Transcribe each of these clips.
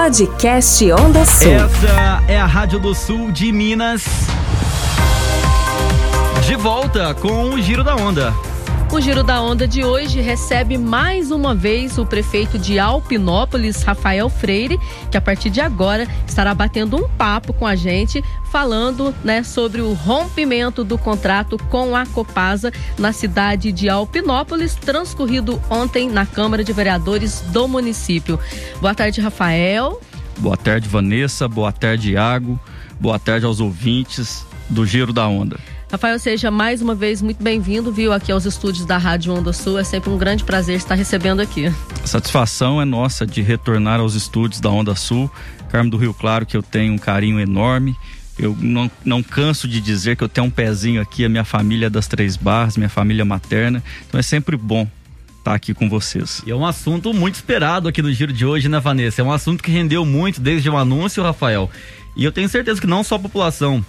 Podcast Onda Sul. Essa é a Rádio do Sul de Minas. De volta com o Giro da Onda. O Giro da Onda de hoje recebe mais uma vez o prefeito de Alpinópolis, Rafael Freire, que a partir de agora estará batendo um papo com a gente, falando né, sobre o rompimento do contrato com a Copasa na cidade de Alpinópolis, transcorrido ontem na Câmara de Vereadores do município. Boa tarde, Rafael. Boa tarde, Vanessa. Boa tarde, Iago. Boa tarde aos ouvintes do Giro da Onda. Rafael, seja mais uma vez muito bem-vindo, viu, aqui aos estúdios da Rádio Onda Sul. É sempre um grande prazer estar recebendo aqui. A satisfação é nossa de retornar aos estúdios da Onda Sul. Carmo do Rio Claro, que eu tenho um carinho enorme. Eu não, não canso de dizer que eu tenho um pezinho aqui, a minha família das Três Barras, minha família materna. Então é sempre bom estar aqui com vocês. E é um assunto muito esperado aqui no Giro de hoje, né, Vanessa? É um assunto que rendeu muito desde o anúncio, Rafael. E eu tenho certeza que não só a população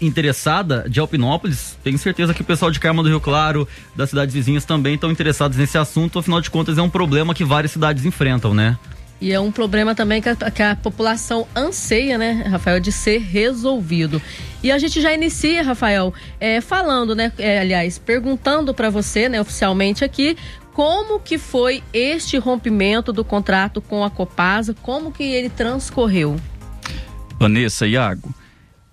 interessada de Alpinópolis, tenho certeza que o pessoal de Carmo do Rio Claro, das cidades vizinhas também estão interessados nesse assunto, afinal de contas é um problema que várias cidades enfrentam, né? E é um problema também que a, que a, população anseia, né, Rafael, de ser resolvido. E a gente já inicia, Rafael, é, falando, né, é, aliás, perguntando para você, né, oficialmente aqui, como que foi este rompimento do contrato com a Copasa, como que ele transcorreu? Vanessa, Iago,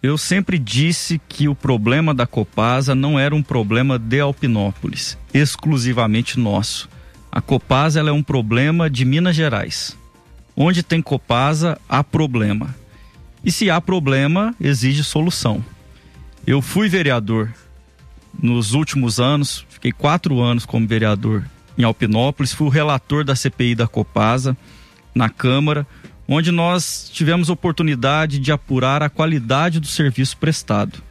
eu sempre disse que o problema da Copasa não era um problema de Alpinópolis, exclusivamente nosso. A Copasa é um problema de Minas Gerais. Onde tem Copasa, há problema. E se há problema, exige solução. Eu fui vereador nos últimos anos, fiquei quatro anos como vereador em Alpinópolis, fui o relator da CPI da Copasa na Câmara onde nós tivemos oportunidade de apurar a qualidade do serviço prestado.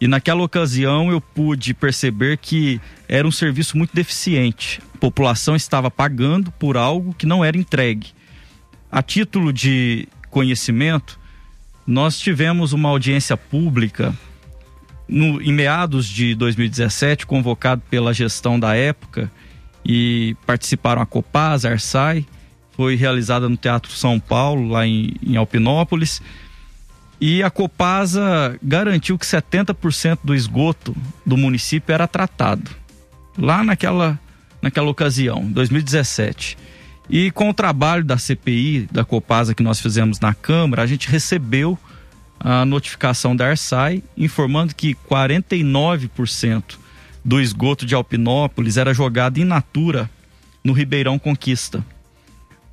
E naquela ocasião eu pude perceber que era um serviço muito deficiente. A população estava pagando por algo que não era entregue. A título de conhecimento, nós tivemos uma audiência pública no, em meados de 2017, convocado pela gestão da época, e participaram a Copasa, a Arsai, foi realizada no Teatro São Paulo, lá em, em Alpinópolis. E a Copasa garantiu que 70% do esgoto do município era tratado. Lá naquela, naquela ocasião, 2017. E com o trabalho da CPI, da Copasa que nós fizemos na Câmara, a gente recebeu a notificação da Arsai informando que 49% do esgoto de Alpinópolis era jogado in natura no Ribeirão Conquista.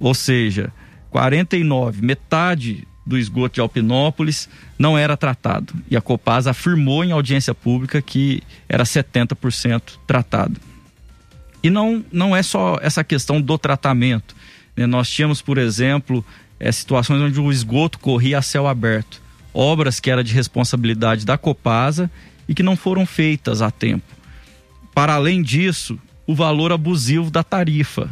Ou seja, 49, metade do esgoto de Alpinópolis não era tratado. E a Copasa afirmou em audiência pública que era 70% tratado. E não, não é só essa questão do tratamento. Né? Nós tínhamos, por exemplo, é, situações onde o esgoto corria a céu aberto. Obras que era de responsabilidade da Copasa e que não foram feitas a tempo. Para além disso, o valor abusivo da tarifa.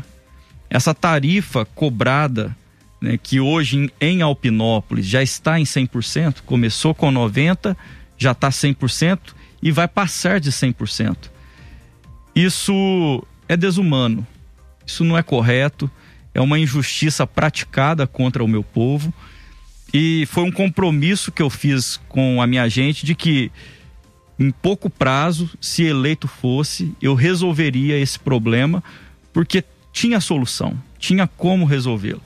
Essa tarifa cobrada, né, que hoje em, em Alpinópolis já está em 100%, começou com 90%, já está 100% e vai passar de 100%. Isso é desumano, isso não é correto, é uma injustiça praticada contra o meu povo. E foi um compromisso que eu fiz com a minha gente de que em pouco prazo, se eleito fosse, eu resolveria esse problema, porque tinha solução, tinha como resolvê-lo.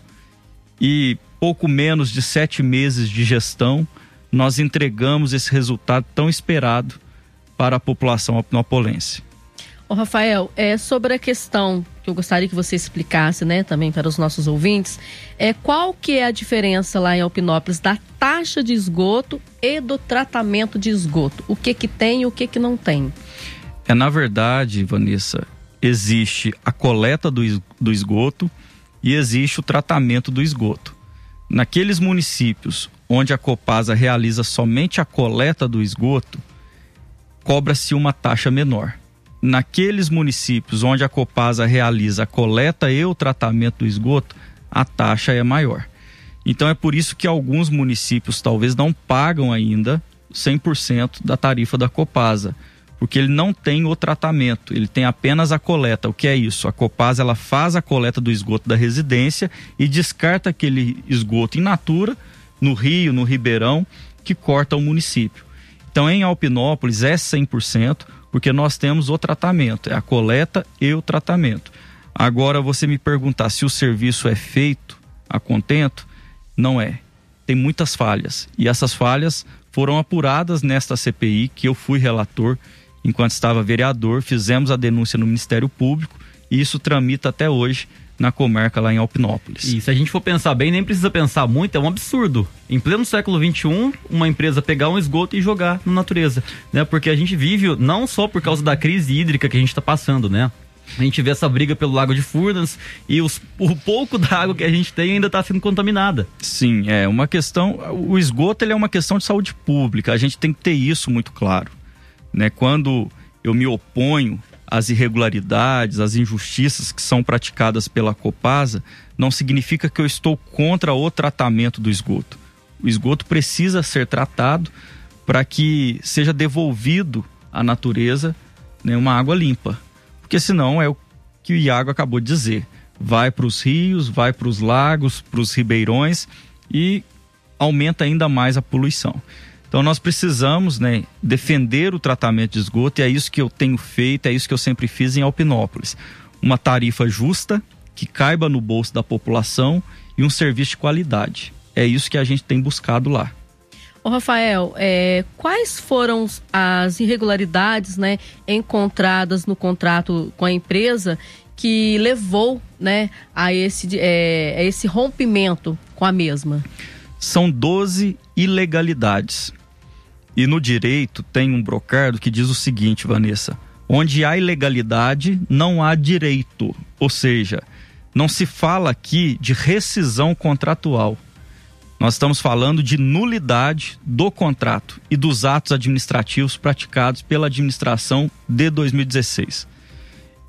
E pouco menos de sete meses de gestão, nós entregamos esse resultado tão esperado para a população opnopolense. Ô Rafael, é sobre a questão que eu gostaria que você explicasse, né, também para os nossos ouvintes, é qual que é a diferença lá em Alpinópolis da taxa de esgoto e do tratamento de esgoto? O que que tem e o que que não tem? É na verdade, Vanessa, existe a coleta do, esgoto e existe o tratamento do esgoto. Naqueles municípios onde a Copasa realiza somente a coleta do esgoto, cobra-se uma taxa menor. Naqueles municípios onde a Copasa realiza a coleta e o tratamento do esgoto, a taxa é maior. Então é por isso que alguns municípios talvez não pagam ainda 100% da tarifa da Copasa porque ele não tem o tratamento, ele tem apenas a coleta. O que é isso? A Copasa ela faz a coleta do esgoto da residência e descarta aquele esgoto in natura no rio, no ribeirão, que corta o município. Então em Alpinópolis é 100%, porque nós temos o tratamento, é a coleta e o tratamento. Agora você me perguntar se o serviço é feito a contento, não é. Tem muitas falhas e essas falhas foram apuradas nesta CPI que eu fui relator enquanto estava vereador, fizemos a denúncia no Ministério Público e isso tramita até hoje na comarca lá em Alpinópolis. E se a gente for pensar bem, nem precisa pensar muito, é um absurdo. Em pleno século XXI, uma empresa pegar um esgoto e jogar na natureza, né? Porque a gente vive, não só por causa da crise hídrica que a gente está passando, né? A gente vê essa briga pelo Lago de Furnas e os, o pouco da água que a gente tem ainda está sendo contaminada. Sim, é uma questão. O esgoto ele é uma questão de saúde pública. A gente tem que ter isso muito claro. Né? Quando eu me oponho às irregularidades, às injustiças que são praticadas pela Copasa, não significa que eu estou contra o tratamento do esgoto. O esgoto precisa ser tratado para que seja devolvido à natureza né, uma água limpa. Porque senão é o que o Iago acabou de dizer. Vai para os rios, vai para os lagos, para os ribeirões e aumenta ainda mais a poluição. Então nós precisamos né, defender o tratamento de esgoto e é isso que eu tenho feito, é isso que eu sempre fiz em Alpinópolis. Uma tarifa justa, que caiba no bolso da população e um serviço de qualidade. É isso que a gente tem buscado lá. Ô Rafael, é, quais foram as irregularidades né, encontradas no contrato com a empresa que levou né, a, esse, é, a esse rompimento com a mesma? São 12 ilegalidades. E no direito tem um brocardo que diz o seguinte, Vanessa: onde há ilegalidade, não há direito. Ou seja, não se fala aqui de rescisão contratual. Nós estamos falando de nulidade do contrato e dos atos administrativos praticados pela administração de 2016.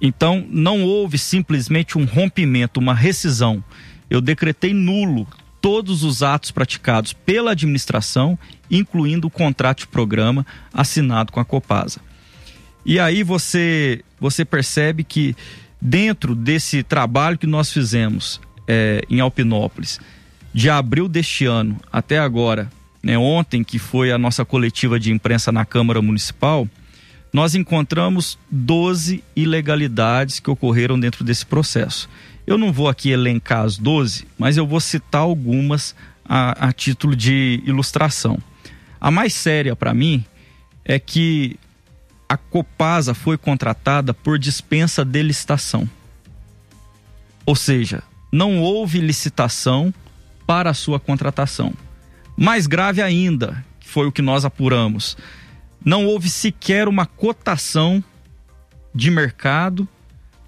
Então, não houve simplesmente um rompimento, uma rescisão. Eu decretei nulo todos os atos praticados pela administração, incluindo o contrato de programa assinado com a Copasa. E aí você, você percebe que dentro desse trabalho que nós fizemos é, em Alpinópolis, de abril deste ano até agora, né, ontem que foi a nossa coletiva de imprensa na Câmara Municipal, nós encontramos 12 ilegalidades que ocorreram dentro desse processo. Eu não vou aqui elencar as 12, mas eu vou citar algumas a, a título de ilustração. A mais séria para mim é que a Copasa foi contratada por dispensa de licitação. Ou seja, não houve licitação para a sua contratação. Mais grave ainda, que foi o que nós apuramos, não houve sequer uma cotação de mercado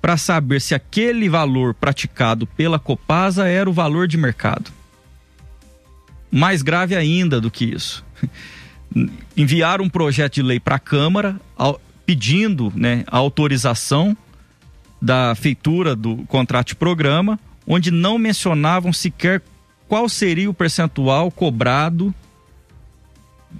para saber se aquele valor praticado pela Copasa era o valor de mercado. Mais grave ainda do que isso. Enviaram um projeto de lei para a Câmara pedindo né, a autorização da feitura do contrato de programa, onde não mencionavam sequer qual seria o percentual cobrado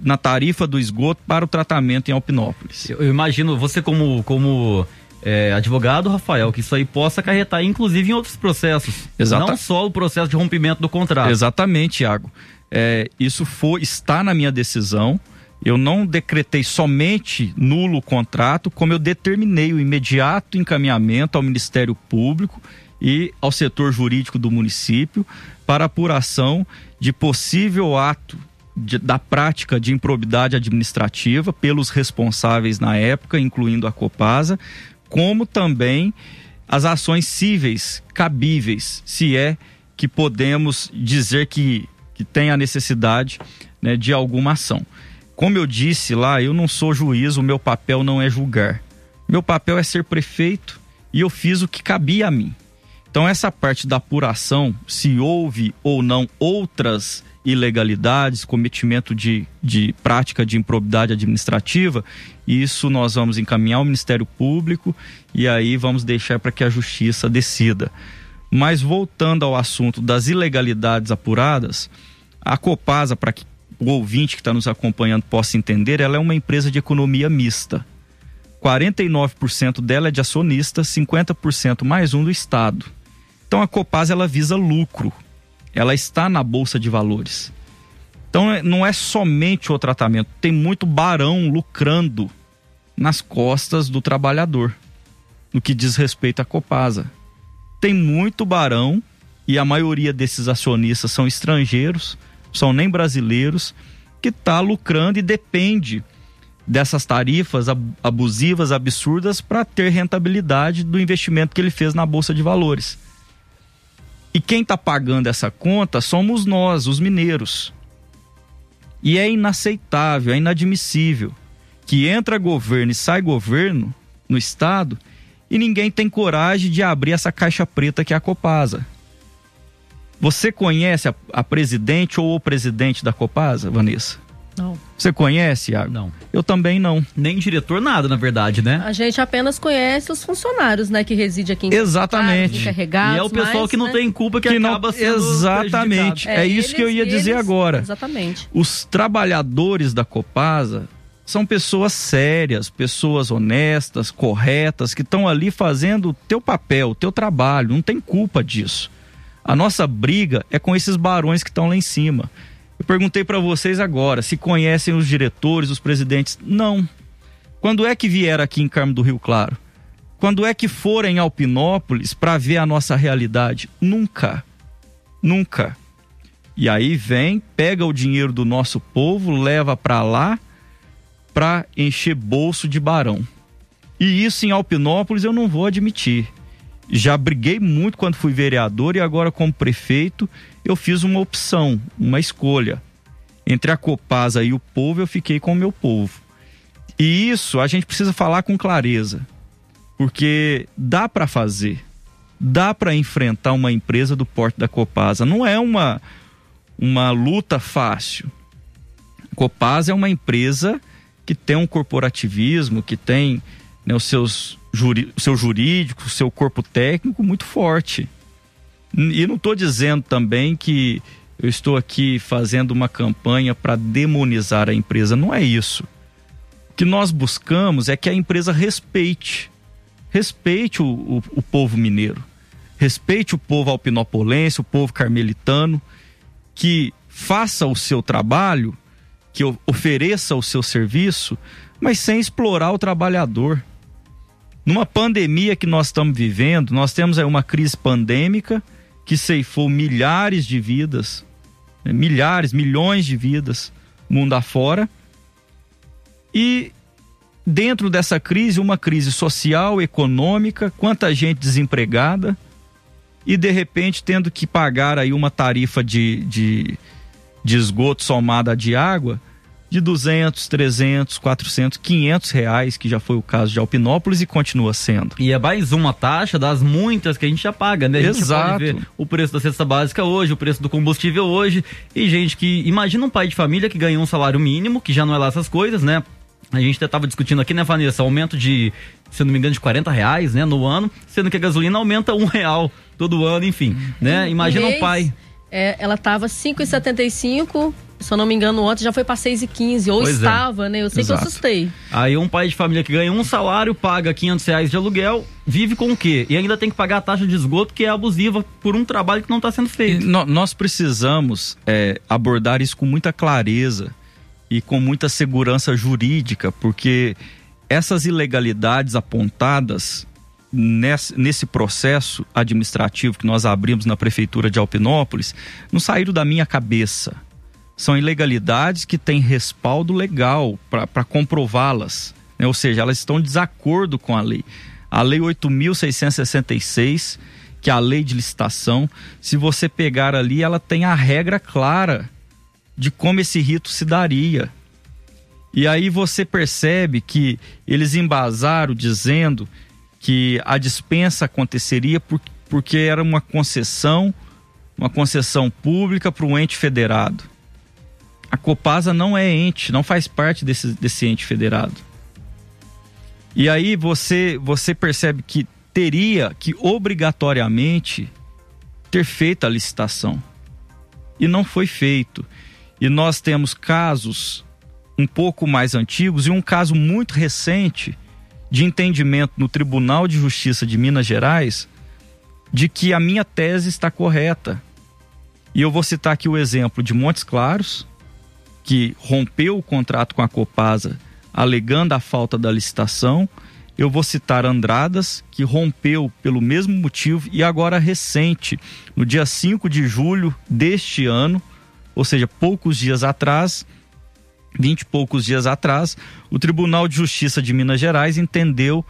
na tarifa do esgoto para o tratamento em Alpinópolis. Eu, imagino você como, como é, advogado, Rafael, que isso aí possa acarretar, inclusive, em outros processos. Exato. Não só o processo de rompimento do contrato. Exatamente, Iago. É, isso foi, está na minha decisão. Eu não decretei somente nulo o contrato, como eu determinei o imediato encaminhamento ao Ministério Público e ao setor jurídico do município para apuração de possível ato de, da prática de improbidade administrativa pelos responsáveis na época, incluindo a Copasa, como também as ações cíveis cabíveis, se é que podemos dizer que, que tem a necessidade né, de alguma ação. Como eu disse lá, eu não sou juiz, o meu papel não é julgar. Meu papel é ser prefeito e eu fiz o que cabia a mim. Então, essa parte da apuração, se houve ou não outras ilegalidades, cometimento de, de prática de improbidade administrativa, isso nós vamos encaminhar ao Ministério Público e aí vamos deixar para que a Justiça decida. Mas voltando ao assunto das ilegalidades apuradas, a Copasa, para que o ouvinte que está nos acompanhando possa entender, ela é uma empresa de economia mista. 49% dela é de acionista, 50% mais um do Estado. Então a Copasa ela visa lucro. Ela está na bolsa de valores. Então é, não é somente o tratamento, tem muito barão lucrando nas costas do trabalhador no que diz respeito à Copasa. Tem muito barão e a maioria desses acionistas são estrangeiros, são nem brasileiros, que está lucrando e depende dessas tarifas abusivas, absurdas, para ter rentabilidade do investimento que ele fez na Bolsa de Valores. E quem está pagando essa conta somos nós, os mineiros. E é inaceitável, é inadmissível que entra governo e sai governo no Estado e ninguém tem coragem de abrir essa caixa preta que é a Copasa. Você conhece a, a presidente ou o presidente da Copasa, Vanessa? Não. Você conhece, Iago? Não. Eu também não. Nem diretor, nada, na verdade, né? A gente apenas conhece os funcionários, né, que residem aqui em Exatamente. Encarregados, e é o pessoal mas, que não né? tem culpa que, Que acaba não... sendo Exatamente. É, isso que eu ia eles- dizer eles- agora. Exatamente. Os trabalhadores da Copasa são pessoas sérias, pessoas honestas, corretas, que estão ali fazendo o teu papel, o teu trabalho, não tem culpa disso. A nossa briga é com esses barões que estão lá em cima. Eu perguntei para vocês agora se conhecem os diretores, os presidentes. Não. Quando é que vieram aqui em Carmo do Rio Claro? Quando é que foram em Alpinópolis para ver a nossa realidade? Nunca. Nunca. E aí vem, pega o dinheiro do nosso povo, leva para lá para encher bolso de barão. E isso em Alpinópolis eu não vou admitir. Já briguei muito quando fui vereador e agora como prefeito eu fiz uma opção, uma escolha. Entre a Copasa e o povo eu fiquei com o meu povo. E isso a gente precisa falar com clareza. Porque dá para fazer. Dá para enfrentar uma empresa do porte da Copasa. Não é uma uma luta fácil. Copasa é uma empresa que tem um corporativismo, que tem né, os seus juri, seu jurídico, seu corpo técnico muito forte. E não estou dizendo também que eu estou aqui fazendo uma campanha para demonizar a empresa. Não é isso. O que nós buscamos é que a empresa respeite. Respeite o, o, o povo mineiro. Respeite o povo alpinopolense, o povo carmelitano. Que faça o seu trabalho, que ofereça o seu serviço, mas sem explorar o trabalhador. Numa pandemia que nós estamos vivendo, nós temos aí uma crise pandêmica que ceifou milhares de vidas, né, milhares, milhões de vidas mundo afora. E dentro dessa crise, uma crise social, econômica, quanta gente desempregada e de repente tendo que pagar aí uma tarifa de, de, de esgoto somada de água de 200, 300, 400, 500 reais, que já foi o caso de Alpinópolis e continua sendo. E é mais uma taxa das muitas que a gente já paga, né? A gente Exato. pode ver o preço da cesta básica hoje, o preço do combustível hoje. E gente que. Imagina um pai de família que ganha um salário mínimo, que já não é lá essas coisas, né? A gente até tava discutindo aqui, né, Vanessa? Aumento de, se não me engano, de 40 reais, né, no ano, sendo que a gasolina aumenta um real todo ano, enfim, né? Imagina um mês, pai. É, ela tava 5,75, se eu não me engano, ontem já foi para 6,15, ou Pois é. estava, né? Eu sei Exato. que eu assustei. Aí um pai de família que ganha um salário, paga 500 reais de aluguel, vive com o quê? E ainda tem que pagar a taxa de esgoto que é abusiva por um trabalho que não está sendo E feito. nó- nós precisamos é, abordar isso com muita clareza e com muita segurança jurídica, porque essas ilegalidades apontadas nesse, nesse processo administrativo que nós abrimos na prefeitura de Alpinópolis não saíram da minha cabeça. São ilegalidades que têm respaldo legal para comprová-las. né? Ou seja, elas estão em desacordo com a lei. A lei 8.666, que é a lei de licitação, se você pegar ali, ela tem a regra clara de como esse rito se daria. E aí você percebe que eles embasaram dizendo que a dispensa aconteceria por, porque era uma concessão, uma concessão pública para um ente federado. A Copasa não é ente, não faz parte desse, desse ente federado. E aí você, você percebe que teria que obrigatoriamente ter feito a licitação. E não foi feito. E nós temos casos um pouco mais antigos e um caso muito recente de entendimento no Tribunal de Justiça de Minas Gerais de que a minha tese está correta. E eu vou citar aqui o exemplo de Montes Claros, que rompeu o contrato com a Copasa alegando a falta da licitação. Eu vou citar Andradas, que rompeu pelo mesmo motivo e agora recente, no dia 5 de julho deste ano, ou seja, poucos dias atrás, vinte e poucos dias atrás, o Tribunal de Justiça de Minas Gerais entendeu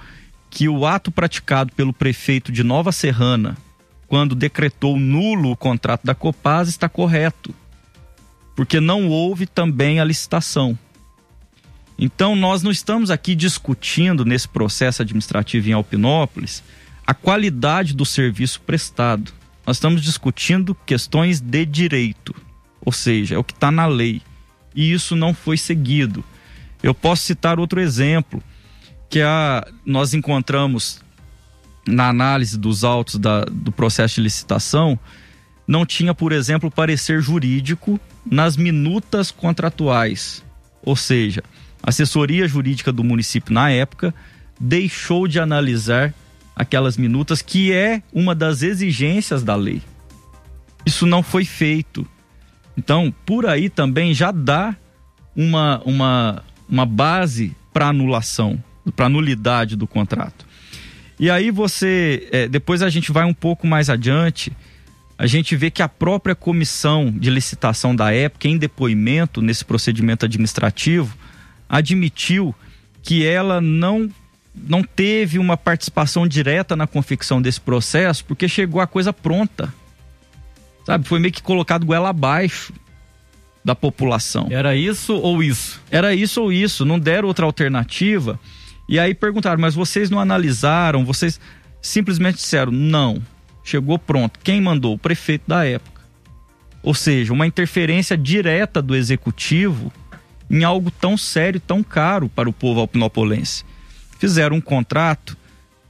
que o ato praticado pelo prefeito de Nova Serrana, quando decretou nulo o contrato da Copasa, está correto, porque não houve também a licitação. Então, nós não estamos aqui discutindo nesse processo administrativo em Alpinópolis a qualidade do serviço prestado. Nós estamos discutindo questões de direito, ou seja, é o que está na lei e isso não foi seguido. Eu posso citar outro exemplo, que a, nós encontramos na análise dos autos da, do processo de licitação, não tinha, por exemplo, parecer jurídico nas minutas contratuais. Ou seja, a assessoria jurídica do município na época deixou de analisar aquelas minutas, que é uma das exigências da lei. Isso não foi feito. Então, por aí também já dá uma, uma, uma base para anulação, para nulidade do contrato. E aí você, é, depois a gente vai um pouco mais adiante, a gente vê que a própria comissão de licitação da época, em depoimento nesse procedimento administrativo, admitiu que ela não não teve uma participação direta na confecção desse processo porque chegou a coisa pronta. Sabe, foi meio que colocado goela abaixo da população. Era isso ou isso? Era isso ou isso, não deram outra alternativa. E aí perguntaram, mas vocês não analisaram? Vocês simplesmente disseram, não, chegou pronto. Quem mandou? O prefeito da época. Ou seja, uma interferência direta do executivo em algo tão sério, tão caro para o povo alpinopolense. Fizeram um contrato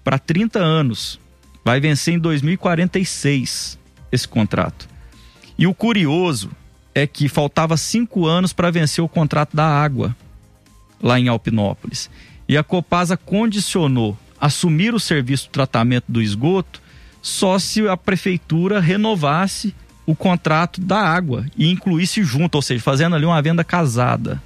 para 30 anos. Vai vencer em 2046 esse contrato. E o curioso é que faltava cinco anos para vencer o contrato da água lá em Alpinópolis. E a Copasa condicionou assumir o serviço de tratamento do esgoto só se a prefeitura renovasse o contrato da água e incluísse junto, ou seja, fazendo ali uma venda casada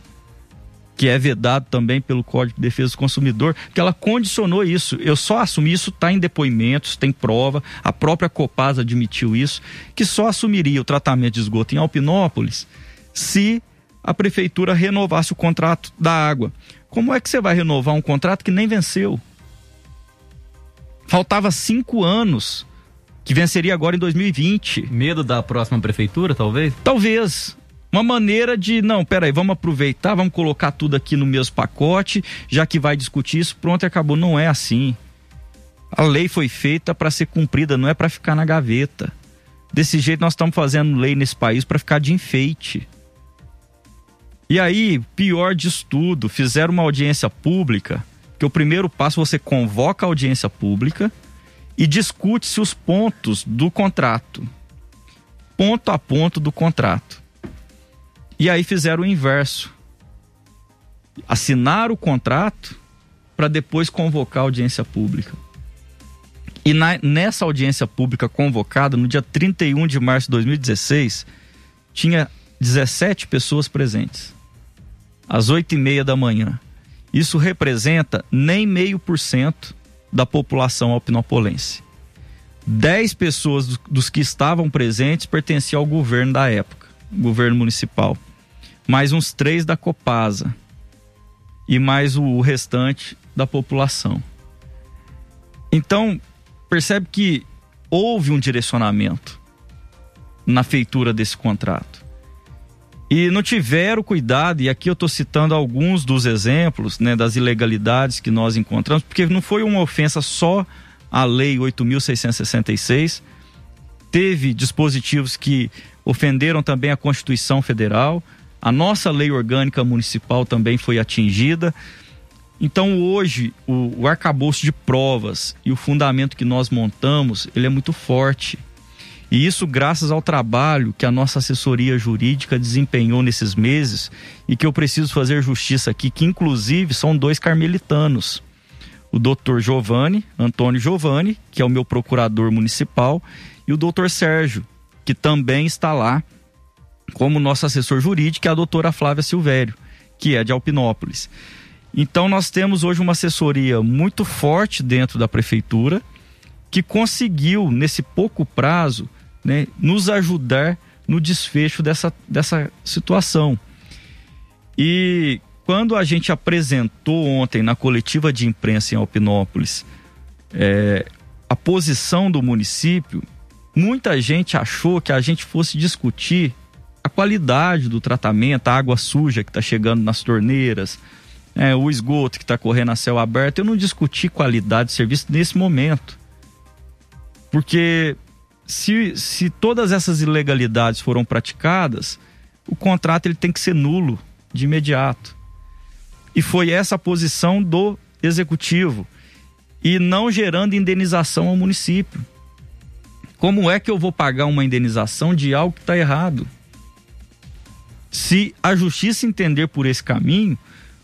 que é vedado também pelo Código de Defesa do Consumidor, que ela condicionou isso. Eu só assumi isso, está em depoimentos, tem prova, a própria Copasa admitiu isso, que só assumiria o tratamento de esgoto em Alpinópolis se a prefeitura renovasse o contrato da água. Como é que você vai renovar um contrato que nem venceu? Faltava cinco anos, que venceria agora em 2020. Medo da próxima prefeitura, talvez? Talvez uma maneira de, não, peraí, vamos aproveitar, vamos colocar tudo aqui no mesmo pacote, já que vai discutir isso, pronto, acabou. Não é assim. A lei foi feita para ser cumprida, não é para ficar na gaveta. Desse jeito nós estamos fazendo lei nesse país para ficar de enfeite. E aí, pior disso tudo, fizeram uma audiência pública, que o primeiro passo você convoca a audiência pública e discute-se os pontos do contrato. Ponto a ponto do contrato. E aí fizeram o inverso. Assinaram o contrato para depois convocar a audiência pública. E na, nessa audiência pública convocada, no dia 31 de março de 2016, tinha 17 pessoas presentes. Às 8 e meia da manhã. Isso representa nem meio por cento da população alpinopolense. 10 pessoas dos que estavam presentes pertenciam ao governo da época, governo municipal mais uns três da Copasa e mais o restante da população. Então, percebe que houve um direcionamento na feitura desse contrato. E não tiveram cuidado, e aqui eu estou citando alguns dos exemplos né, das ilegalidades que nós encontramos, porque não foi uma ofensa só à Lei 8.666, teve dispositivos que ofenderam também a Constituição Federal, a nossa lei orgânica municipal também foi atingida. Então hoje o, o arcabouço de provas e o fundamento que nós montamos, ele é muito forte. E isso graças ao trabalho que a nossa assessoria jurídica desempenhou nesses meses e que eu preciso fazer justiça aqui, que inclusive são dois carmelitanos. o doutor Giovanni, Antônio Giovanni, que é o meu procurador municipal, e o doutor Sérgio, que também está lá como nosso assessor jurídico, é a doutora Flávia Silvério, que é de Alpinópolis. Então nós temos hoje uma assessoria muito forte dentro da prefeitura que conseguiu, nesse pouco prazo, né, nos ajudar no desfecho dessa, dessa situação. E quando a gente apresentou ontem na coletiva de imprensa em Alpinópolis é, a posição do município, muita gente achou que a gente fosse discutir a qualidade do tratamento, a água suja que está chegando nas torneiras, é, o esgoto que está correndo a céu aberto. Eu não discuti qualidade de serviço nesse momento. Porque se, se todas essas ilegalidades foram praticadas, o contrato ele tem que ser nulo de imediato. E foi essa a posição do executivo. E não gerando indenização ao município. Como é que eu vou pagar uma indenização de algo que está errado? Se a justiça entender por esse caminho,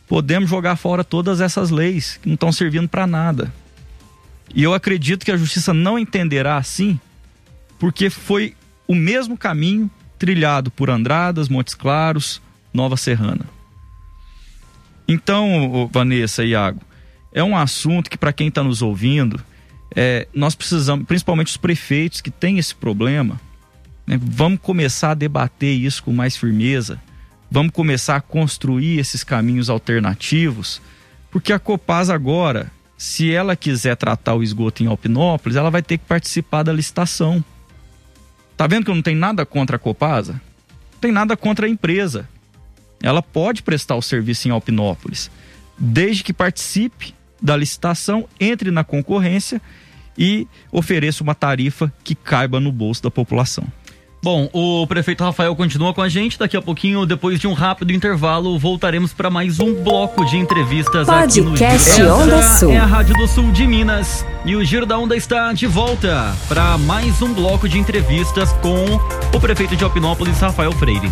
podemos jogar fora todas essas leis que não estão servindo para nada. E eu acredito que a justiça não entenderá assim, porque foi o mesmo caminho trilhado por Andradas, Montes Claros, Nova Serrana. Então, Vanessa e Iago, é um assunto que, para quem está nos ouvindo, é, nós precisamos, principalmente os prefeitos que têm esse problema, né, vamos começar a debater isso com mais firmeza, vamos começar a construir esses caminhos alternativos, porque a Copasa agora, se ela quiser tratar o esgoto em Alpinópolis, ela vai ter que participar da licitação. Tá vendo que eu não tenho nada contra a Copasa? Não tem nada contra a empresa. Ela pode prestar o serviço em Alpinópolis, desde que participe da licitação, entre na concorrência e ofereça uma tarifa que caiba no bolso da população. Bom, o prefeito Rafael continua com a gente. Daqui a pouquinho, depois de um rápido intervalo, voltaremos para mais um bloco de entrevistas Podcast aqui no Giro. Onda Sul. é a Rádio do Sul de Minas e o Giro da Onda está de volta para mais um bloco de entrevistas com o prefeito de Alpinópolis, Rafael Freire.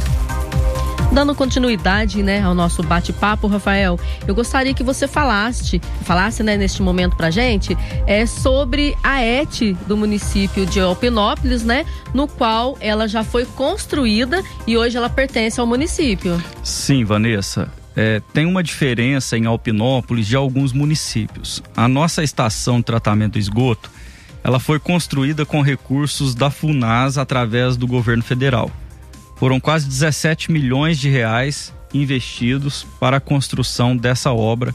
Dando continuidade, né, ao nosso bate-papo, Rafael, eu gostaria que você falasse, falasse, né, neste momento pra gente, é sobre a ET do município de Alpinópolis, né, no qual ela já foi construída e hoje ela pertence ao município. Sim, Vanessa. É, tem uma diferença em Alpinópolis de alguns municípios. A nossa estação de tratamento do esgoto, ela foi construída com recursos da FUNAS através do governo federal. Foram quase 17 milhões de reais investidos para a construção dessa obra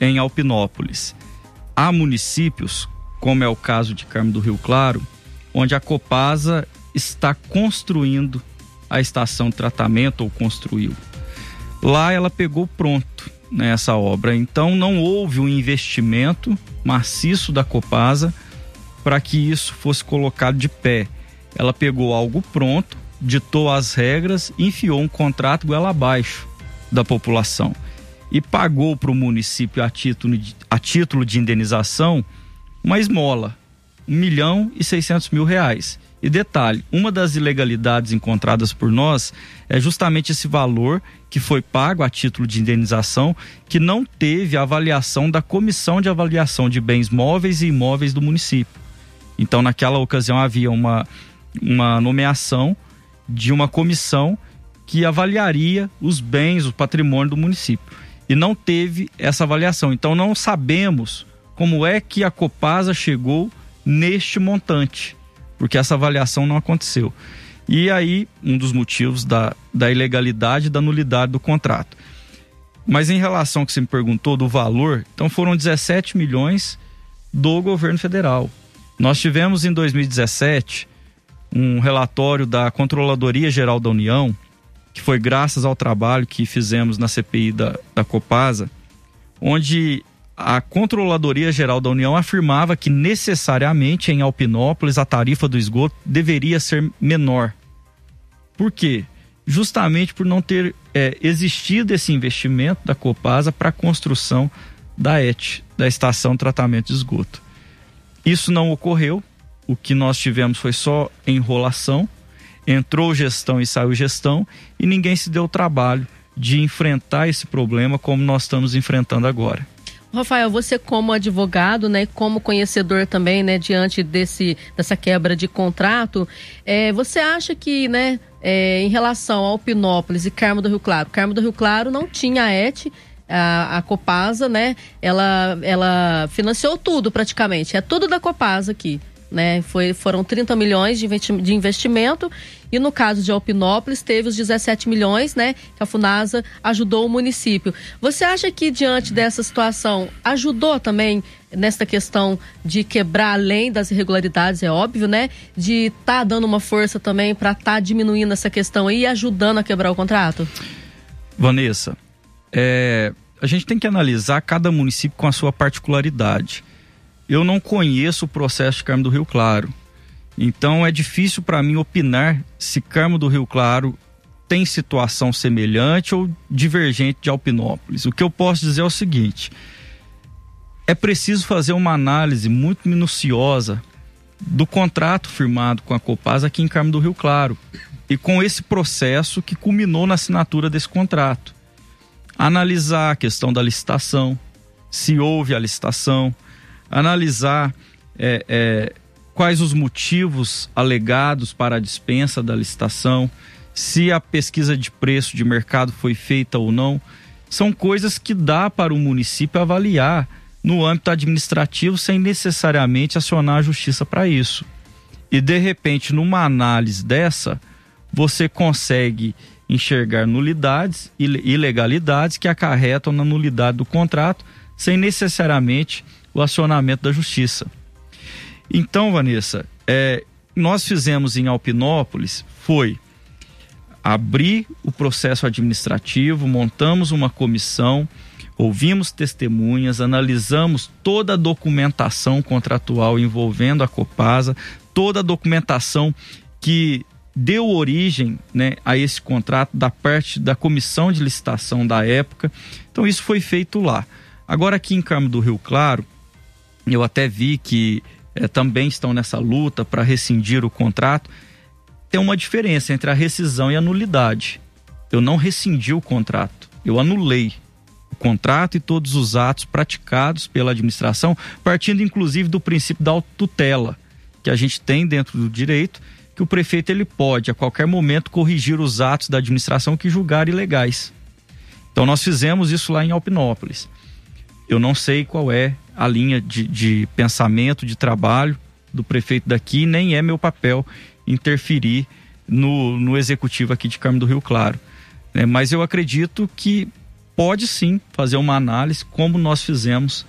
em Alpinópolis. Há municípios, como é o caso de Carmo do Rio Claro, onde a Copasa está construindo a estação de tratamento ou construiu. Lá ela pegou pronto nessa obra, então não houve um investimento maciço da Copasa para que isso fosse colocado de pé. Ela pegou algo pronto, ditou as regras, enfiou um contrato goela abaixo da população e pagou para o município a título, de, a título de indenização uma esmola, 1 milhão e 600 mil reais. E detalhe, uma das ilegalidades encontradas por nós é justamente esse valor que foi pago a título de indenização, que não teve avaliação da Comissão de Avaliação de Bens Móveis e Imóveis do município. Então, naquela ocasião, havia uma, uma nomeação de uma comissão que avaliaria os bens, o patrimônio do município. E não teve essa avaliação. Então não sabemos como é que a Copasa chegou neste montante, porque essa avaliação não aconteceu. E aí, um dos motivos da, da ilegalidade da nulidade do contrato. Mas em relação ao que você me perguntou do valor, então foram 17 milhões do governo federal. Nós tivemos em 2017 um relatório da Controladoria Geral da União, que foi graças ao trabalho que fizemos na CPI da, da Copasa, onde a Controladoria Geral da União afirmava que necessariamente em Alpinópolis a tarifa do esgoto deveria ser menor. Por quê? Justamente por não ter é, existido esse investimento da Copasa para a construção da ET, da Estação de Tratamento de Esgoto. Isso não ocorreu, o que nós tivemos foi só enrolação, entrou gestão e saiu gestão e ninguém se deu o trabalho de enfrentar esse problema como nós estamos enfrentando agora. Rafael, você como advogado, né, como conhecedor também, né, diante desse dessa quebra de contrato, é, você acha que, né, é, em relação ao Pinópolis e Carmo do Rio Claro, Carmo do Rio Claro não tinha a ET, a, a, Copasa, né? Ela, ela financiou tudo praticamente. É tudo da Copasa aqui. Né? Foi, foram 30 milhões de, de investimento e no caso de Alpinópolis teve os 17 milhões, né? Que a Funasa ajudou o município. Você acha que diante dessa situação ajudou também nesta questão de quebrar além das irregularidades, é óbvio, né? De estar tá dando uma força também para estar tá diminuindo essa questão e ajudando a quebrar o contrato? Vanessa, é, a gente tem que analisar cada município com a sua particularidade. Eu não conheço o processo de Carmo do Rio Claro. Então é difícil para mim opinar se Carmo do Rio Claro tem situação semelhante ou divergente de Alpinópolis. O que eu posso dizer é o seguinte: é preciso fazer uma análise muito minuciosa do contrato firmado com a Copasa aqui em Carmo do Rio Claro e com esse processo que culminou na assinatura desse contrato. Analisar a questão da licitação, se houve a licitação, analisar é, é, quais os motivos alegados para a dispensa da licitação, se a pesquisa de preço de mercado foi feita ou não. São coisas que dá para o município avaliar no âmbito administrativo sem necessariamente acionar a justiça para isso. E de repente, numa análise dessa, você consegue enxergar nulidades e ilegalidades que acarretam na nulidade do contrato sem necessariamente o acionamento da justiça. Então, Vanessa, é, nós fizemos em Alpinópolis foi abrir o processo administrativo, montamos uma comissão, ouvimos testemunhas, analisamos toda a documentação contratual envolvendo a Copasa, toda a documentação que deu origem né, a esse contrato da parte da comissão de licitação da época. Então isso foi feito lá. Agora aqui em Carmo do Rio Claro, eu até vi que é, também estão nessa luta para rescindir o contrato. Tem uma diferença entre a rescisão e a nulidade. Eu não rescindi o contrato, eu anulei o contrato e todos os atos praticados pela administração, partindo inclusive do princípio da autotutela que a gente tem dentro do direito, que o prefeito ele pode a qualquer momento corrigir os atos da administração que julgar ilegais. Então nós fizemos isso lá em Alpinópolis. Eu não sei qual é a linha de, de pensamento, de trabalho do prefeito daqui, nem é meu papel interferir no, no executivo aqui de Carmo do Rio Claro. É, mas eu acredito que pode sim fazer uma análise, como nós fizemos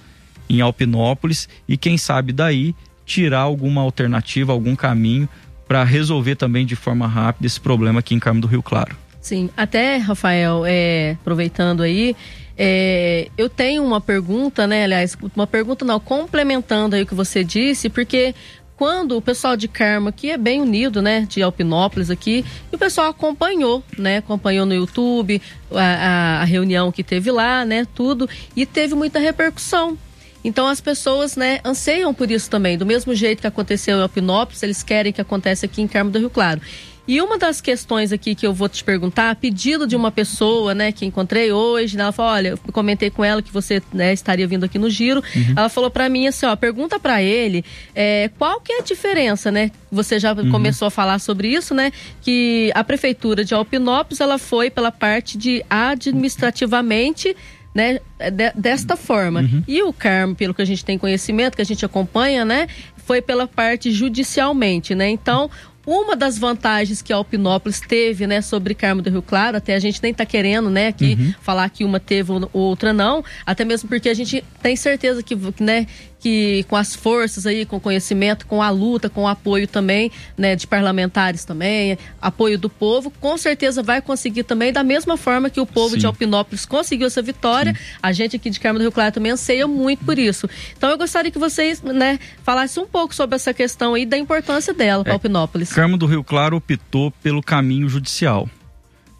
em Alpinópolis, e quem sabe daí tirar alguma alternativa, algum caminho para resolver também de forma rápida esse problema aqui em Carmo do Rio Claro. Sim, até, Rafael, é, aproveitando aí, é, eu tenho uma pergunta, né? Aliás, uma pergunta não, complementando aí o que você disse, porque quando o pessoal de Carmo aqui é bem unido, né, de Alpinópolis aqui, e o pessoal acompanhou, né, acompanhou no YouTube a, a, reunião que teve lá, né, tudo, e teve muita repercussão. Então as pessoas, né, anseiam por isso também, do mesmo jeito que aconteceu em Alpinópolis, eles querem que aconteça aqui em Carmo do Rio Claro. E uma das questões aqui que eu vou te perguntar, a pedido de uma pessoa, né, que encontrei hoje, né, ela falou, olha, eu comentei com ela que você né, estaria vindo aqui no Giro, uhum. ela falou para mim assim, ó, pergunta para ele é, qual que é a diferença, né, você já uhum. começou a falar sobre isso, né, que a prefeitura de Alpinópolis, ela foi pela parte de administrativamente né, de, desta forma. Uhum. E o Carmo, pelo que a gente tem conhecimento, que a gente acompanha, né, foi pela parte judicialmente, né? Então, uma das vantagens que a Alpinópolis teve, né, sobre Carmo do Rio Claro, até a gente nem está querendo, né, aqui uhum. falar que uma teve ou outra não, até mesmo porque a gente tem certeza que, né, que com as forças aí, com conhecimento, com a luta, com o apoio também, né, de parlamentares também, apoio do povo, com certeza vai conseguir também da mesma forma que o povo Sim. de Alpinópolis conseguiu essa vitória. Sim. A gente aqui de Carmo do Rio Claro também anseia muito por isso. Então eu gostaria que vocês, né, falassem um pouco sobre essa questão aí da importância dela para é, Alpinópolis. Carmo do Rio Claro optou pelo caminho judicial.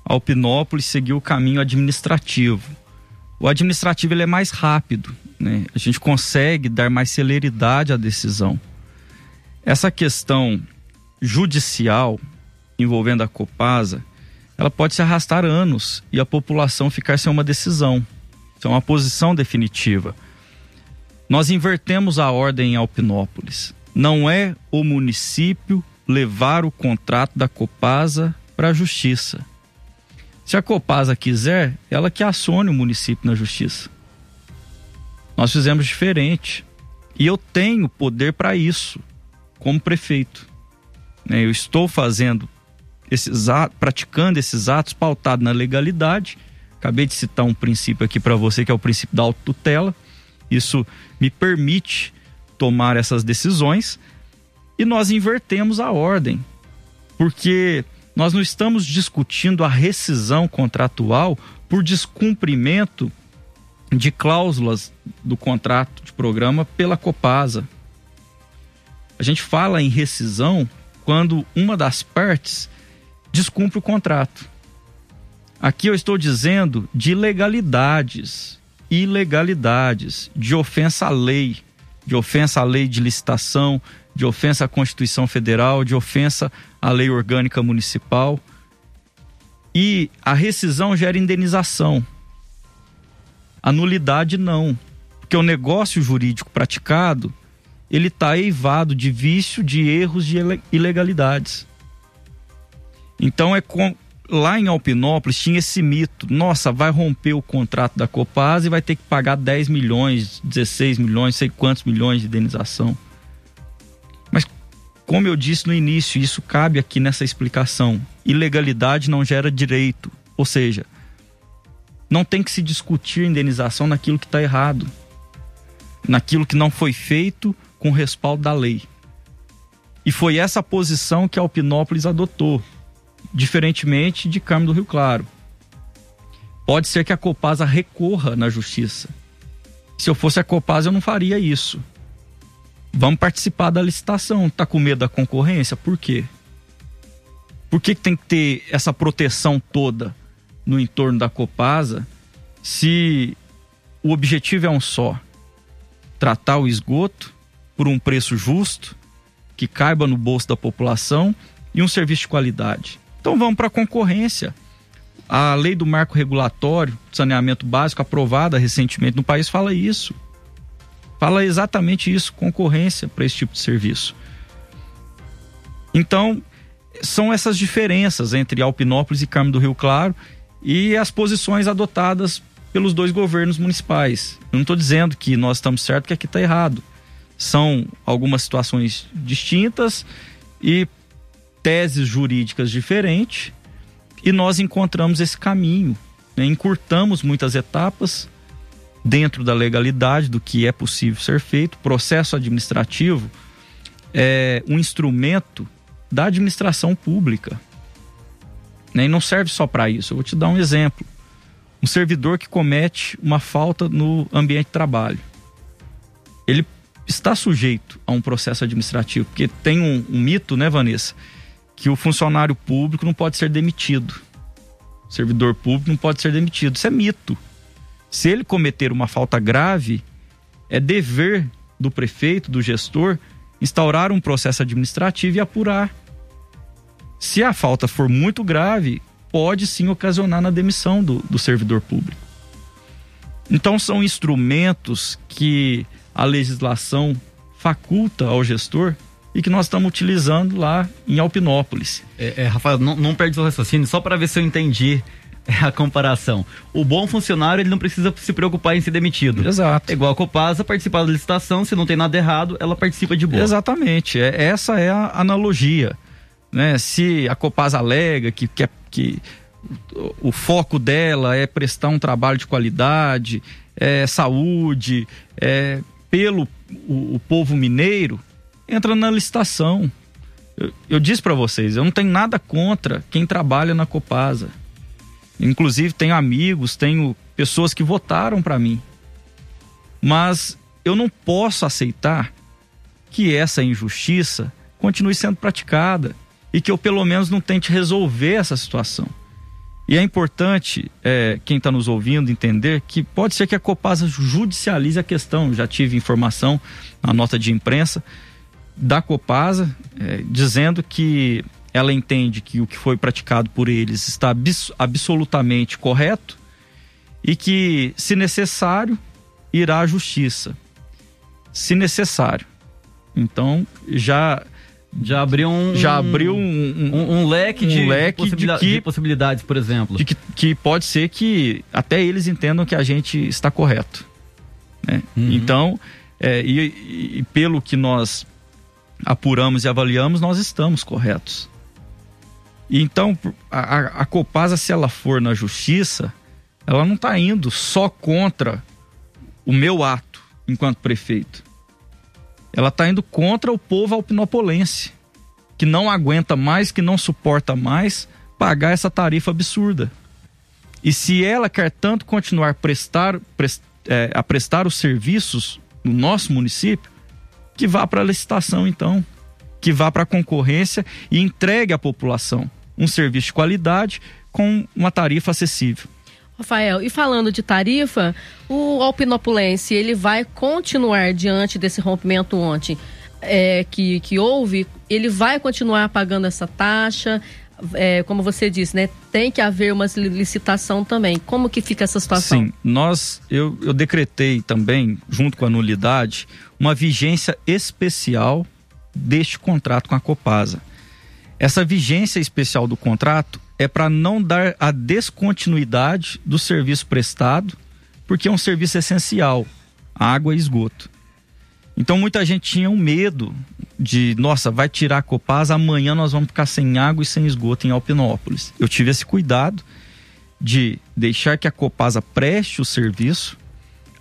Alpinópolis seguiu o caminho administrativo. O administrativo ele é mais rápido, né? A gente consegue dar mais celeridade à decisão. Essa questão judicial envolvendo a Copasa, ela pode se arrastar anos e a população ficar sem uma decisão, sem uma posição definitiva. Nós invertemos a ordem em Alpinópolis. Não é o município levar o contrato da Copasa para a justiça. Se a Copasa quiser, ela que acione o município na justiça. Nós fizemos diferente. E eu tenho poder para isso, como prefeito. Né, eu estou fazendo esses atos, praticando esses atos pautados na legalidade. Acabei de citar um princípio aqui para você, que é o princípio da autotutela. Isso me permite tomar essas decisões e nós invertemos a ordem, porque nós não estamos discutindo a rescisão contratual por descumprimento de cláusulas do contrato de programa pela Copasa. A gente fala em rescisão quando uma das partes descumpre o contrato. Aqui eu estou dizendo de ilegalidades, ilegalidades, de ofensa à lei, de ofensa à lei de licitação, de ofensa à Constituição Federal, de ofensa à lei orgânica municipal. E a rescisão gera indenização. A nulidade não, porque o negócio jurídico praticado ele está eivado de vício, de erros, de ilegalidades. Então é com, lá em Alpinópolis tinha esse mito, nossa, vai romper o contrato da Copasa e vai ter que pagar 10 milhões, 16 milhões, sei quantos milhões de indenização. Como eu disse no início, isso cabe aqui nessa explicação. Ilegalidade não gera direito, ou seja, não tem que se discutir indenização naquilo que está errado, naquilo que não foi feito com respaldo da lei. E foi essa posição que Alpinópolis adotou diferentemente de Carmo do Rio Claro. Pode ser que a Copasa recorra na justiça. Se eu fosse a Copasa, eu não faria isso. Vamos participar da licitação. Tá com medo da concorrência? Por quê? Por que, que tem que ter essa proteção toda no entorno da Copasa se o objetivo é um só? Tratar o esgoto por um preço justo, que caiba no bolso da população e um serviço de qualidade. Então vamos para a concorrência. A lei do marco regulatório saneamento básico, aprovada recentemente no país, fala isso. Fala exatamente isso, concorrência para esse tipo de serviço. Então, são essas diferenças entre Alpinópolis e Carmo do Rio Claro e as posições adotadas pelos dois governos municipais. Eu não estou dizendo que nós estamos certos que aqui está errado. São algumas situações distintas e teses jurídicas diferentes e nós encontramos esse caminho, né? encurtamos muitas etapas dentro da legalidade do que é possível ser feito. Processo administrativo é um instrumento da administração pública né? e não serve só para isso. Eu vou te dar um exemplo. Um servidor que comete uma falta no ambiente de trabalho, ele está sujeito a um processo administrativo, porque tem um, um mito, né, Vanessa? que o funcionário público não pode ser demitido. O servidor público não pode ser demitido. Isso é mito. Se ele cometer uma falta grave, é dever do prefeito, do gestor, instaurar um processo administrativo e apurar. Se a falta for muito grave, pode sim ocasionar na demissão do, do servidor público. Então, são instrumentos que a legislação faculta ao gestor e que nós estamos utilizando lá em Alpinópolis. É, é, Rafael, não, não perde o raciocínio, só para ver se eu entendi a comparação. O bom funcionário, ele não precisa se preocupar em ser demitido. Exato. É igual a Copasa participar da licitação, se não tem nada errado, ela participa de boa. Exatamente. É, essa é a analogia. Né? Se a Copasa alega que, que, que o foco dela é prestar um trabalho de qualidade, é saúde, é pelo o, o povo mineiro, entra na licitação. Eu, eu disse para vocês, eu não tenho nada contra quem trabalha na Copasa. Inclusive tenho amigos, tenho pessoas que votaram para mim. Mas eu não posso aceitar que essa injustiça continue sendo praticada e que eu pelo menos não tente resolver essa situação. E é importante é, quem está nos ouvindo entender que pode ser que a Copasa judicialize a questão. Já tive informação na nota de imprensa da Copasa, é, dizendo que ela entende que o que foi praticado por eles está abs absolutamente correto e que, se necessário, irá à justiça. se necessário. Então, já já abriu um já abriu um, um, um leque, um de, leque possibilidade, de, que, de, possibilidades, por exemplo. De que, que pode ser que até eles entendam que a gente está correto. Né? Uhum. Então, é, e, e, pelo que nós apuramos e avaliamos, nós estamos corretos. Então, a, a Copasa, se ela for na justiça, ela não está indo só contra o meu ato enquanto prefeito. Ela está indo contra o povo alpinopolense, que não aguenta mais, que não suporta mais pagar essa tarifa absurda. E se ela quer tanto continuar prestar, prest, é, a prestar os serviços no nosso município, que vá para a licitação então, que vá para a concorrência e entregue à população um serviço de qualidade com uma tarifa acessível. Rafael, e falando de tarifa, o alpinopulense ele vai continuar diante desse rompimento ontem é, que, que houve, ele vai continuar pagando essa taxa, é, como você disse, né? Tem que haver uma licitação também. Como que fica essa situação? Sim, nós, eu, eu decretei também, junto com a nulidade, uma vigência especial deste contrato com a Copasa. Essa vigência especial do contrato é para não dar a descontinuidade do serviço prestado, porque é um serviço essencial, água e esgoto. Então muita gente tinha um medo de, nossa, vai tirar a Copasa, amanhã nós vamos ficar sem água e sem esgoto em Alpinópolis. Eu tive esse cuidado de deixar que a Copasa preste o serviço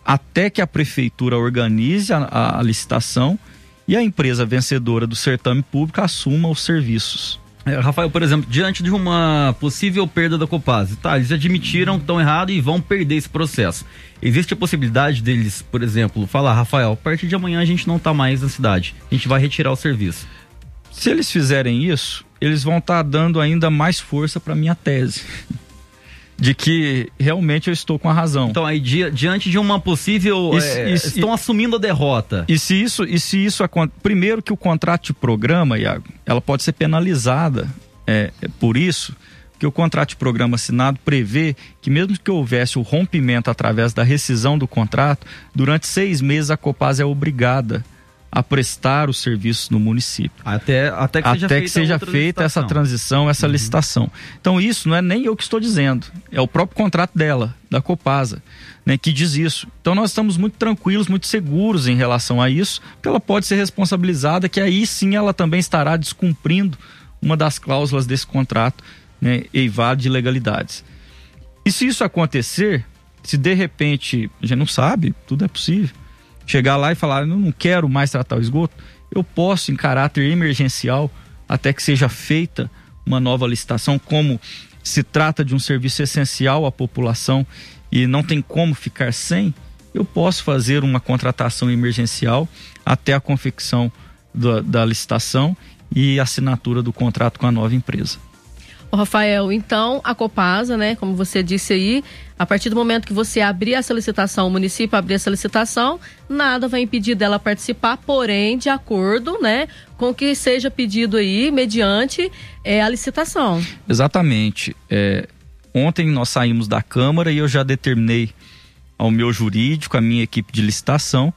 até que a prefeitura organize a, a licitação e a empresa vencedora do certame público assuma os serviços. É, Rafael, por exemplo, diante de uma possível perda da Copasa, tá, eles admitiram que estão errados e vão perder esse processo. Existe a possibilidade deles, por exemplo, falar, Rafael, a partir de amanhã a gente não está mais na cidade, a gente vai retirar o serviço. Se eles fizerem isso, eles vão estar tá dando ainda mais força para minha tese de que realmente eu estou com a razão. Então aí di diante de uma possível e, é, e, estão e, assumindo a derrota. E se isso e se isso primeiro que o contrato de programa, Iago, ela pode ser penalizada é, por isso que o contrato de programa assinado prevê que mesmo que houvesse o rompimento através da rescisão do contrato, durante seis meses a Copasa é obrigada a prestar os serviços no município. Até, até que seja até feita, que seja feita essa transição, essa uhum. licitação. Então, isso não é nem eu que estou dizendo, é o próprio contrato dela, da Copasa, né, que diz isso. Então, nós estamos muito tranquilos, muito seguros em relação a isso, que ela pode ser responsabilizada, que aí sim ela também estará descumprindo uma das cláusulas desse contrato, né, eivado de ilegalidades. E se isso acontecer, se de repente, a gente não sabe, tudo é possível chegar lá e falar, eu não quero mais tratar o esgoto, eu posso, em caráter emergencial, até que seja feita uma nova licitação, como se trata de um serviço essencial à população e não tem como ficar sem, eu posso fazer uma contratação emergencial até a confecção da, da licitação e assinatura do contrato com a nova empresa. Rafael, então a Copasa, né, como você disse aí, a partir do momento que você abrir a solicitação, o município abrir a solicitação, nada vai impedir dela participar, porém, de acordo, né, com o que seja pedido aí, mediante é, a licitação. Exatamente. É, ontem nós saímos da Câmara e eu já determinei ao meu jurídico, à minha equipe de licitação,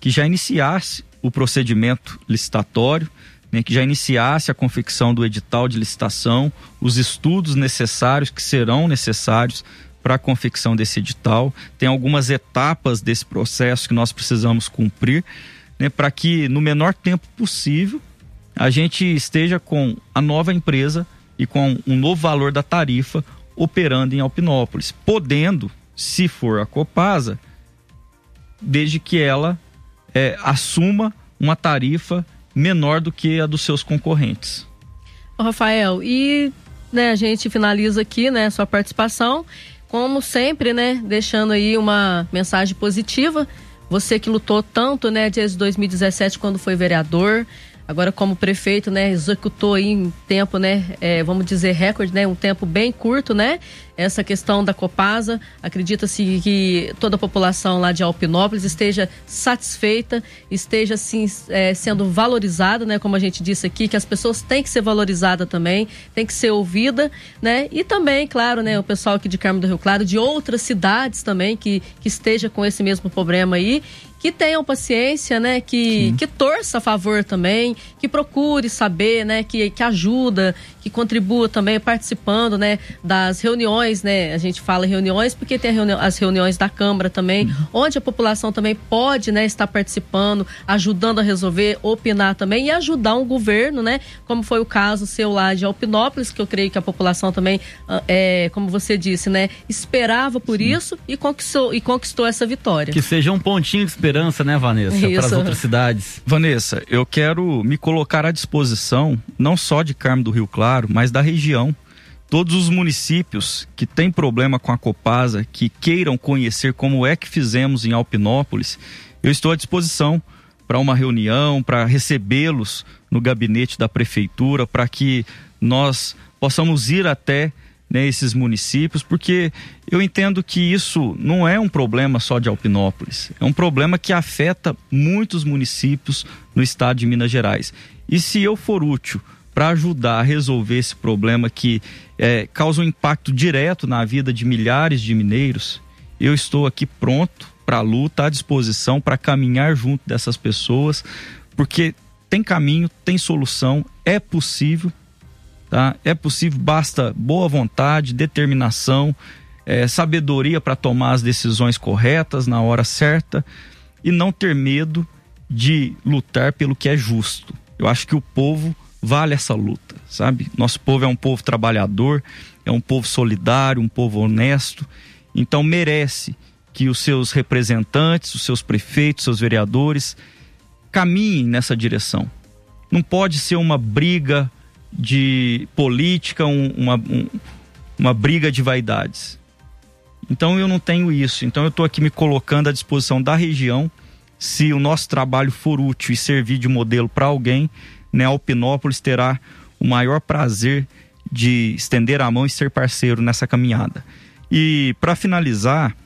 que já iniciasse o procedimento licitatório né, que já iniciasse a confecção do edital de licitação, os estudos necessários que serão necessários para a confecção desse edital. Tem algumas etapas desse processo que nós precisamos cumprir, né, para que no menor tempo possível a gente esteja com a nova empresa e com um novo valor da tarifa operando em Alpinópolis, podendo, se for a Copasa, desde que ela é, assuma uma tarifa menor do que a dos seus concorrentes. Rafael, e né, a gente finaliza aqui, né, sua participação, como sempre, né, deixando aí uma mensagem positiva. Você que lutou tanto, né, desde 2017 quando foi vereador, agora como prefeito, né, executou aí em tempo, né, é, vamos dizer recorde, né, um tempo bem curto, né, essa questão da Copasa. Acredita-se que toda a população lá de Alpinópolis esteja satisfeita, esteja assim é, sendo valorizada, né, como a gente disse aqui, que as pessoas têm que ser valorizadas também, tem que ser ouvida, né, e também, claro, né, o pessoal aqui de Carmo do Rio Claro, de outras cidades também que, que esteja com esse mesmo problema aí que tenham paciência, né? Que, que torça a favor também, que procure saber, né? Que, que ajuda, que contribua também participando, né? Das reuniões, né? A gente fala reuniões porque tem reuni as reuniões da Câmara também, uhum. onde a população também pode, né? Estar participando, ajudando a resolver, opinar também e ajudar um governo, né? Como foi o caso seu lá de Alpinópolis, que eu creio que a população também, ah, é, como você disse, né? Esperava por Sim. isso e conquistou, e conquistou essa vitória. Que seja um pontinho de esperança, né, Vanessa, para as outras cidades. Vanessa, eu quero me colocar à disposição, não só de Carmo do Rio Claro, mas da região. Todos os municípios que têm problema com a Copasa, que queiram conhecer como é que fizemos em Alpinópolis, eu estou à disposição para uma reunião, para recebê-los no gabinete da prefeitura, para que nós possamos ir até né, esses municípios, porque eu entendo que isso não é um problema só de Alpinópolis, é um problema que afeta muitos municípios no estado de Minas Gerais. E se eu for útil para ajudar a resolver esse problema que é, causa um impacto direto na vida de milhares de mineiros, eu estou aqui pronto para a luta, à disposição para caminhar junto dessas pessoas, porque tem caminho, tem solução, é possível Tá? É possível, basta boa vontade, determinação, é, sabedoria para tomar as decisões corretas na hora certa e não ter medo de lutar pelo que é justo. Eu acho que o povo vale essa luta, sabe? Nosso povo é um povo trabalhador, é um povo solidário, um povo honesto, então merece que os seus representantes, os seus prefeitos, seus vereadores caminhem nessa direção. Não pode ser uma briga de política, um, uma, um, uma briga de vaidades. Então eu não tenho isso. Então eu estou aqui me colocando à disposição da região. Se o nosso trabalho for útil e servir de modelo para alguém, né, Alpinópolis terá o maior prazer de estender a mão e ser parceiro nessa caminhada. E para finalizar,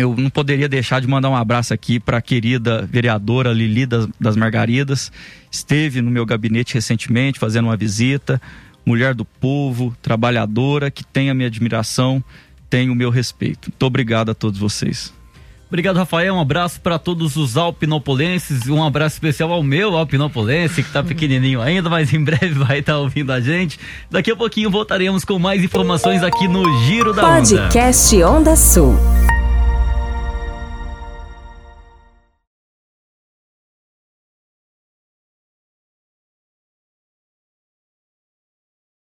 eu não poderia deixar de mandar um abraço aqui para a querida vereadora Lili das, das, Margaridas. Esteve no meu gabinete recentemente fazendo uma visita. Mulher do povo, trabalhadora, que tem a minha admiração, tem o meu respeito. Muito obrigado a todos vocês. Obrigado, Rafael. Um abraço para todos os alpinopolenses. Um abraço especial ao meu alpinopolense, que está pequenininho ainda, mas em breve vai estar tá ouvindo a gente. Daqui a pouquinho voltaremos com mais informações aqui no Giro da Podcast Onda, Onda Sul.